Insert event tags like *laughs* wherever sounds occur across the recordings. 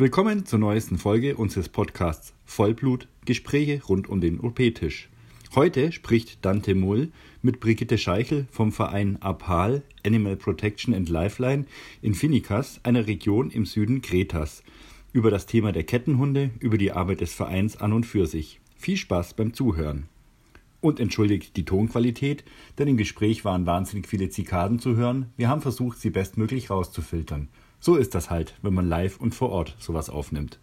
Willkommen zur neuesten Folge unseres Podcasts Vollblut Gespräche rund um den OP-Tisch. Heute spricht Dante Mull mit Brigitte Scheichel vom Verein APAL Animal Protection and Lifeline in Finicas, einer Region im Süden Kretas, über das Thema der Kettenhunde, über die Arbeit des Vereins an und für sich. Viel Spaß beim Zuhören. Und entschuldigt die Tonqualität, denn im Gespräch waren wahnsinnig viele Zikaden zu hören. Wir haben versucht, sie bestmöglich rauszufiltern. So ist das halt, wenn man live und vor Ort sowas aufnimmt.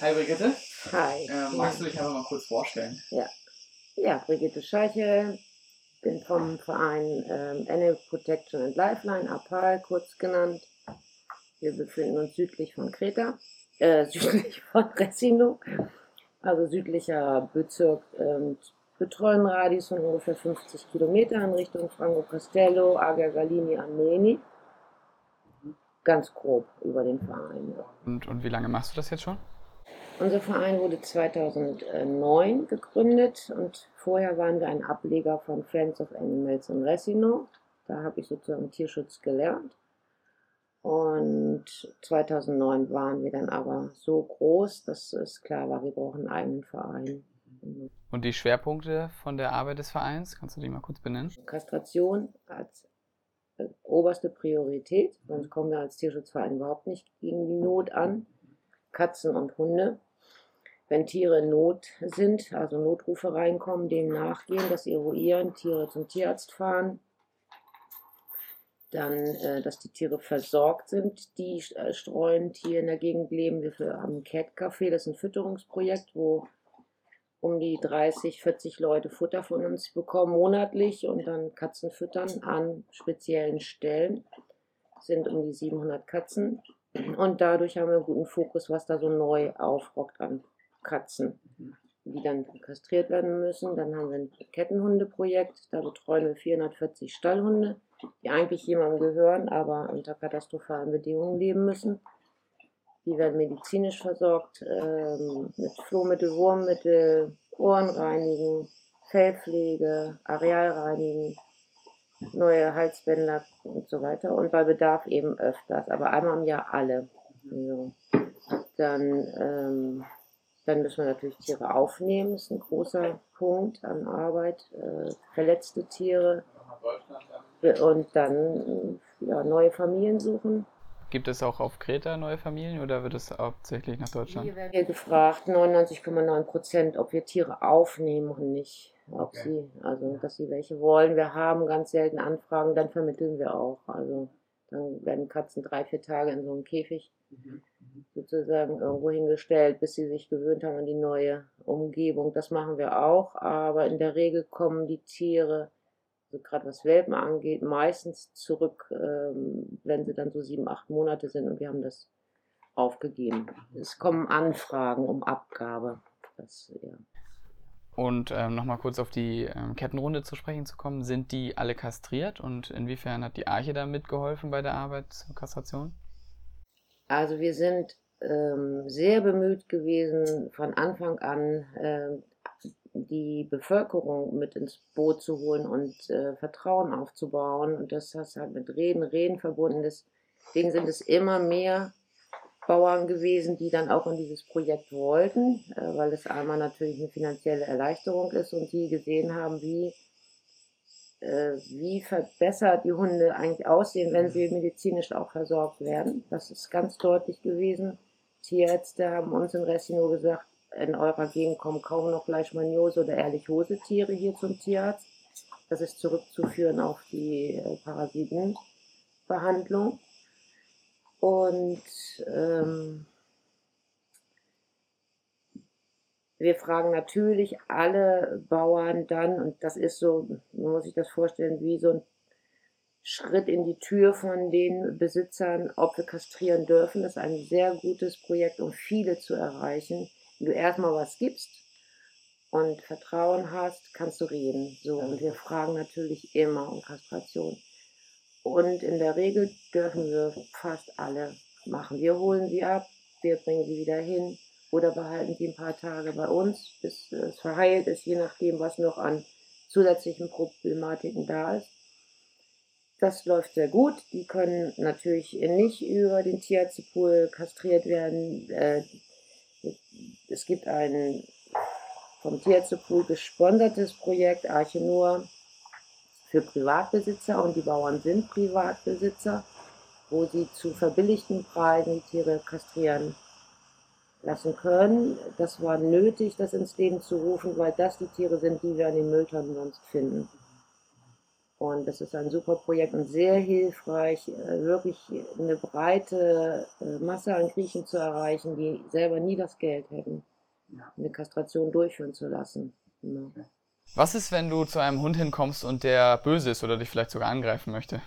Hi Brigitte. Hi. Äh, magst du dich einfach mal kurz vorstellen? Ja, ja Brigitte Scheiche, bin vom Verein ähm, Animal Protection and Lifeline, APAL kurz genannt. Wir befinden uns südlich von Kreta, äh, *laughs* südlich von Resino, also südlicher Bezirk, ähm, betreuen Radius von ungefähr 50 Kilometern in Richtung Franco Castello, Ager Galini, Armeni ganz grob über den Verein. Und, und wie lange machst du das jetzt schon? Unser Verein wurde 2009 gegründet und vorher waren wir ein Ableger von Friends of Animals in Resino. Da habe ich sozusagen Tierschutz gelernt. Und 2009 waren wir dann aber so groß, dass es klar war, wir brauchen einen eigenen Verein. Und die Schwerpunkte von der Arbeit des Vereins, kannst du die mal kurz benennen? Kastration als oberste Priorität, sonst kommen wir als Tierschutzverein überhaupt nicht gegen die Not an. Katzen und Hunde. Wenn Tiere in Not sind, also Notrufe reinkommen, denen nachgehen, das eruieren, Tiere zum Tierarzt fahren, dann, äh, dass die Tiere versorgt sind, die äh, streuen, hier in der Gegend leben. Wir haben ein Cat Café, das ist ein Fütterungsprojekt, wo um die 30, 40 Leute Futter von uns bekommen monatlich und dann Katzen füttern an speziellen Stellen. Das sind um die 700 Katzen und dadurch haben wir einen guten Fokus, was da so neu aufrockt an Katzen, die dann kastriert werden müssen. Dann haben wir ein Kettenhundeprojekt, da betreuen wir 440 Stallhunde, die eigentlich jemandem gehören, aber unter katastrophalen Bedingungen leben müssen. Die werden medizinisch versorgt ähm, mit Flohmittel, Wurmmittel, Ohrenreinigen, Fellpflege, Arealreinigen, neue Halsbänder und so weiter. Und bei Bedarf eben öfters, aber einmal im Jahr alle. Also, dann, ähm, dann müssen wir natürlich Tiere aufnehmen, das ist ein großer Punkt an Arbeit. Äh, verletzte Tiere. Und dann ja, neue Familien suchen. Gibt es auch auf Kreta neue Familien oder wird es hauptsächlich nach Deutschland? Hier werden wir gefragt, 99,9 Prozent, ob wir Tiere aufnehmen und nicht. Ob okay. sie, also dass sie welche wollen. Wir haben ganz selten Anfragen, dann vermitteln wir auch. Also dann werden Katzen drei, vier Tage in so einem Käfig mhm. sozusagen irgendwo hingestellt, bis sie sich gewöhnt haben an die neue Umgebung. Das machen wir auch, aber in der Regel kommen die Tiere also gerade was Welpen angeht, meistens zurück, ähm, wenn sie dann so sieben, acht Monate sind und wir haben das aufgegeben. Es kommen Anfragen um Abgabe. Das, ja. Und ähm, nochmal kurz auf die ähm, Kettenrunde zu sprechen zu kommen, sind die alle kastriert und inwiefern hat die Arche da mitgeholfen bei der Arbeit zur Kastration? Also wir sind ähm, sehr bemüht gewesen, von Anfang an äh, die Bevölkerung mit ins Boot zu holen und äh, Vertrauen aufzubauen. Und das hast halt mit Reden, Reden verbunden. Deswegen sind es immer mehr Bauern gewesen, die dann auch in dieses Projekt wollten, äh, weil es einmal natürlich eine finanzielle Erleichterung ist und die gesehen haben, wie, äh, wie verbessert die Hunde eigentlich aussehen, wenn sie medizinisch auch versorgt werden. Das ist ganz deutlich gewesen. Tierärzte haben uns in Ressino gesagt, in eurer Gegend kommen kaum noch Leishmaniose oder Ehrlich-Hose-Tiere hier zum Tierarzt. Das ist zurückzuführen auf die äh, Parasitenbehandlung. Und ähm, wir fragen natürlich alle Bauern dann, und das ist so, man muss sich das vorstellen, wie so ein Schritt in die Tür von den Besitzern, ob wir kastrieren dürfen. Das ist ein sehr gutes Projekt, um viele zu erreichen du erstmal was gibst und Vertrauen hast, kannst du reden. So, und wir fragen natürlich immer um Kastration. Und in der Regel dürfen wir fast alle machen. Wir holen sie ab, wir bringen sie wieder hin oder behalten sie ein paar Tage bei uns, bis es verheilt ist, je nachdem, was noch an zusätzlichen Problematiken da ist. das läuft sehr gut. Die können natürlich nicht über den Tierarztpool kastriert werden. Es gibt ein vom Tierärztepool gesponsertes Projekt Arche Nur für Privatbesitzer und die Bauern sind Privatbesitzer, wo sie zu verbilligten Preisen die Tiere kastrieren lassen können. Das war nötig, das ins Leben zu rufen, weil das die Tiere sind, die wir an den Mülltonnen sonst finden. Und das ist ein super Projekt und sehr hilfreich, äh, wirklich eine breite äh, Masse an Griechen zu erreichen, die selber nie das Geld hätten, eine Kastration durchführen zu lassen. Ja. Was ist, wenn du zu einem Hund hinkommst und der böse ist oder dich vielleicht sogar angreifen möchte?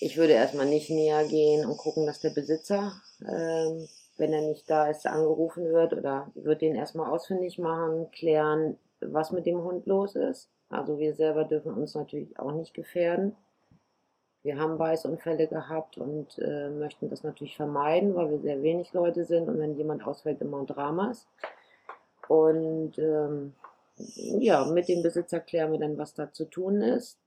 Ich würde erstmal nicht näher gehen und gucken, dass der Besitzer, ähm, wenn er nicht da ist, angerufen wird oder würde den erstmal ausfindig machen, klären, was mit dem Hund los ist also wir selber dürfen uns natürlich auch nicht gefährden. Wir haben Beißunfälle gehabt und äh, möchten das natürlich vermeiden, weil wir sehr wenig Leute sind und wenn jemand ausfällt, immer ein Drama ist. Und ähm, ja, mit dem Besitzer klären wir dann, was da zu tun ist.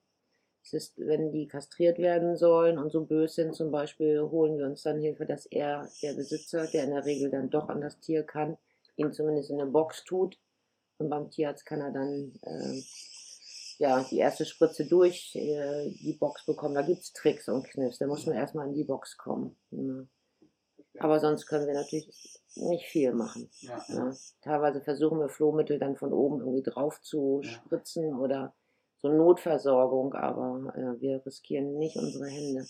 Es ist, wenn die kastriert werden sollen und so böse sind, zum Beispiel, holen wir uns dann Hilfe, dass er, der Besitzer, der in der Regel dann doch an das Tier kann, ihn zumindest in eine Box tut. Und beim Tierarzt kann er dann äh, ja, die erste Spritze durch äh, die Box bekommen. Da gibt es Tricks und Kniffs. Da muss man erstmal in die Box kommen. Ja. Aber sonst können wir natürlich nicht viel machen. Ja, ja. Teilweise versuchen wir Flohmittel dann von oben irgendwie drauf zu spritzen oder so Notversorgung, aber äh, wir riskieren nicht unsere Hände.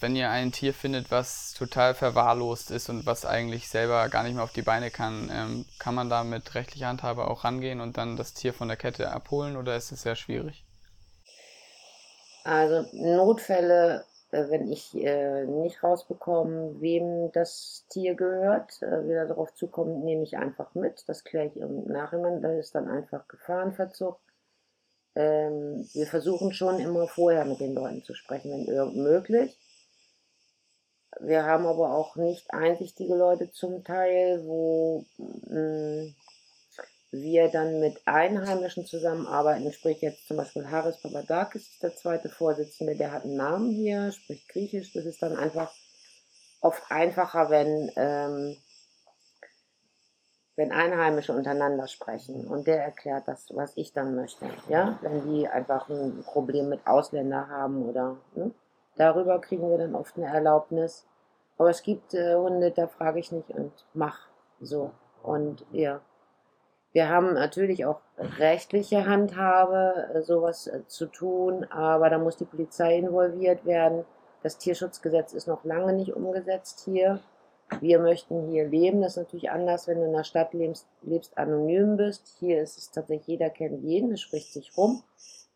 Wenn ihr ein Tier findet, was total verwahrlost ist und was eigentlich selber gar nicht mehr auf die Beine kann, ähm, kann man da mit rechtlicher Handhabe auch rangehen und dann das Tier von der Kette abholen oder ist es sehr schwierig? Also Notfälle, äh, wenn ich äh, nicht rausbekomme, wem das Tier gehört, äh, wieder darauf zukommt, nehme ich einfach mit. Das kläre ich im Nachhinein. Da ist dann einfach Gefahrenverzug ähm, wir versuchen schon immer vorher mit den Leuten zu sprechen, wenn irgend möglich. Wir haben aber auch nicht einsichtige Leute zum Teil, wo mh, mm, wir dann mit Einheimischen zusammenarbeiten. Sprich jetzt zum Beispiel Haris Papadakis ist der zweite Vorsitzende, der hat einen Namen hier, spricht Griechisch. Das ist dann einfach oft einfacher, wenn ähm, wenn Einheimische untereinander sprechen und der erklärt das, was ich dann möchte, ja, wenn die einfach ein Problem mit Ausländer haben oder ne? darüber kriegen wir dann oft eine Erlaubnis. Aber es gibt äh, Hunde, da frage ich nicht und mach so und ja. Wir haben natürlich auch rechtliche Handhabe, äh, sowas äh, zu tun, aber da muss die Polizei involviert werden. Das Tierschutzgesetz ist noch lange nicht umgesetzt hier wir möchten hier leben. Das ist natürlich anders, wenn du in der Stadt lebst, lebst anonym bist. Hier ist es tatsächlich, jeder kennt jeden, es spricht sich rum.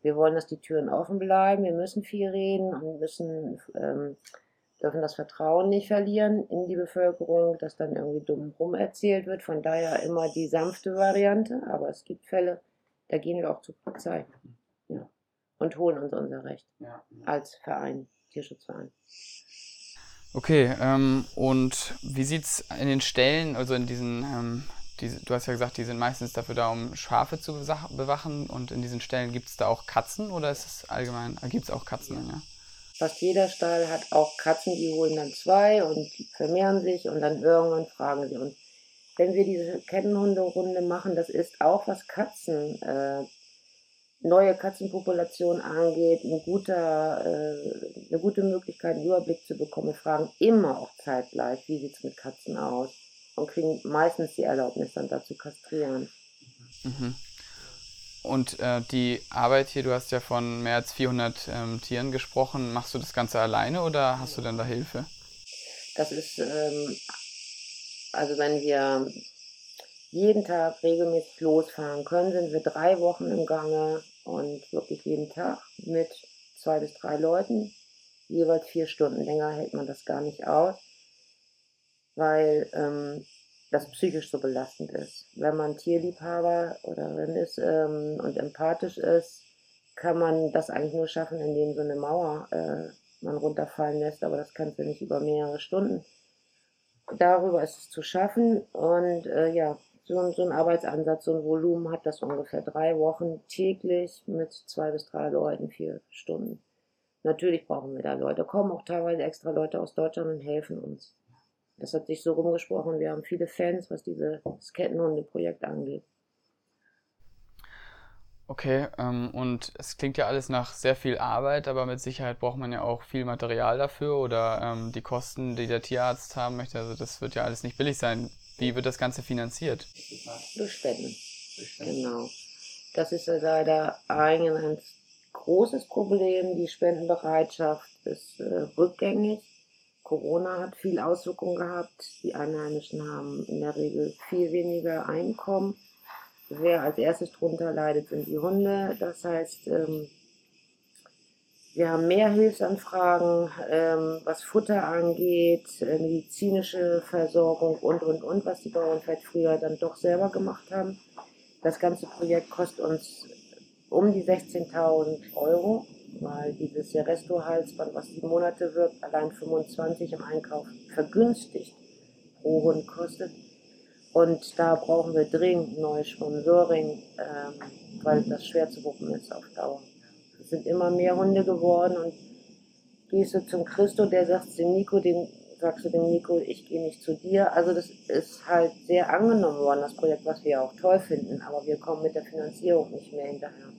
Wir wollen, dass die Türen offen bleiben. Wir müssen viel reden und müssen, ähm, dürfen das Vertrauen nicht verlieren in die Bevölkerung, dass dann irgendwie dumm rum erzählt wird. Von daher immer die sanfte Variante. Aber es gibt Fälle, da gehen wir auch zur Polizei. Ja. Und holen uns unser Recht. Ja. Als Verein, Tierschutzverein. Okay, ähm, und wie sieht es in den Stellen, also in diesen, ähm, diese, du hast ja gesagt, die sind meistens dafür da, um Schafe zu bewachen und in diesen Stellen gibt es da auch Katzen oder ist es allgemein, äh, gibt es auch Katzen? Ja. Fast jeder Stall hat auch Katzen, die holen dann zwei und vermehren sich und dann irgendwann fragen sie uns. Wenn wir diese Kettenhunderunde machen, das ist auch was Katzen äh, neue Katzenpopulation angeht, ein guter, äh, eine gute Möglichkeit, einen Überblick zu bekommen. Wir fragen immer auch zeitgleich, wie sieht es mit Katzen aus und kriegen meistens die Erlaubnis dann dazu kastrieren. Mhm. Und äh, die Arbeit hier, du hast ja von mehr als 400 ähm, Tieren gesprochen. Machst du das Ganze alleine oder hast du denn da Hilfe? Das ist, ähm, also wenn wir jeden Tag regelmäßig losfahren können, sind wir drei Wochen im Gange und wirklich jeden Tag mit zwei bis drei Leuten, jeweils vier Stunden. Länger hält man das gar nicht aus, weil ähm, das psychisch so belastend ist. Wenn man Tierliebhaber oder wenn ist ähm, und empathisch ist, kann man das eigentlich nur schaffen, indem so eine Mauer äh, man runterfallen lässt, aber das kannst du nicht über mehrere Stunden. Darüber ist es zu schaffen und äh, ja, so, so ein Arbeitsansatz, so ein Volumen hat das ungefähr drei Wochen täglich mit zwei bis drei Leuten, vier Stunden. Natürlich brauchen wir da Leute. Kommen auch teilweise extra Leute aus Deutschland und helfen uns. Das hat sich so rumgesprochen. Wir haben viele Fans, was dieses Kettenhunde-Projekt angeht. Okay, ähm, und es klingt ja alles nach sehr viel Arbeit, aber mit Sicherheit braucht man ja auch viel Material dafür oder ähm, die Kosten, die der Tierarzt haben möchte. Also das wird ja alles nicht billig sein. Wie wird das Ganze finanziert? Durch Spenden. Genau. Das ist leider ein, ein großes Problem. Die Spendenbereitschaft ist äh, rückgängig. Corona hat viel Auswirkungen gehabt. Die Einheimischen haben in der Regel viel weniger Einkommen Wer als erstes drunter leidet, sind die Hunde. Das heißt, ähm, wir haben mehr Hilfsanfragen, ähm, was Futter angeht, äh, medizinische Versorgung und, und, und, was die Bauern vielleicht früher dann doch selber gemacht haben. Das ganze Projekt kostet uns um die 16.000 Euro, weil dieses Resto-Halsband, was die Monate wirkt, allein 25 im Einkauf vergünstigt pro Hund kostet. Und da brauchen wir dringend neues Sponsoring, ähm, weil das schwer zu wuppen ist auf Dauer. Es sind immer mehr Hunde geworden und gehst du zum Christo, der sagt dem Nico, den sagst du dem Nico, ich gehe nicht zu dir. Also das ist halt sehr angenommen worden, das Projekt, was wir auch toll finden, aber wir kommen mit der Finanzierung nicht mehr hinterher.